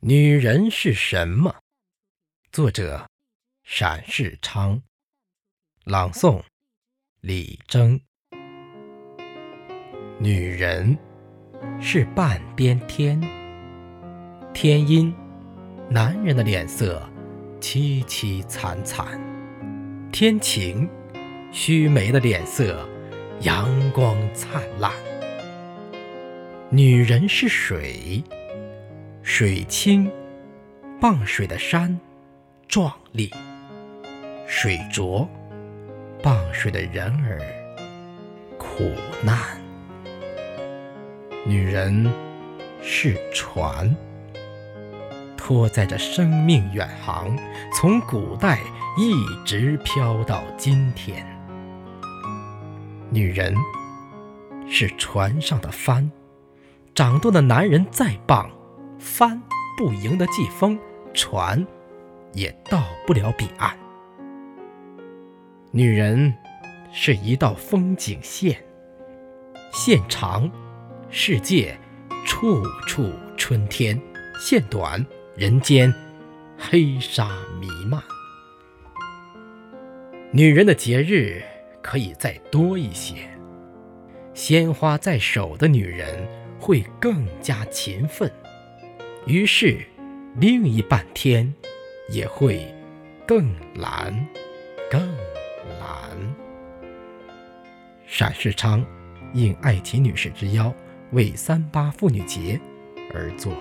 女人是什么？作者：陕世昌，朗诵：李征。女人是半边天，天阴，男人的脸色凄凄惨惨；天晴，须眉的脸色阳光灿烂。女人是水。水清，傍水的山壮丽；水浊，傍水的人儿苦难。女人是船，拖载着生命远航，从古代一直飘到今天。女人是船上的帆，掌舵的男人再棒。帆不赢得季风，船也到不了彼岸。女人是一道风景线，线长，世界处处春天；线短，人间黑纱弥漫。女人的节日可以再多一些，鲜花在手的女人会更加勤奋。于是，另一半天也会更蓝，更蓝。闪世昌应爱琴女士之邀，为三八妇女节而作。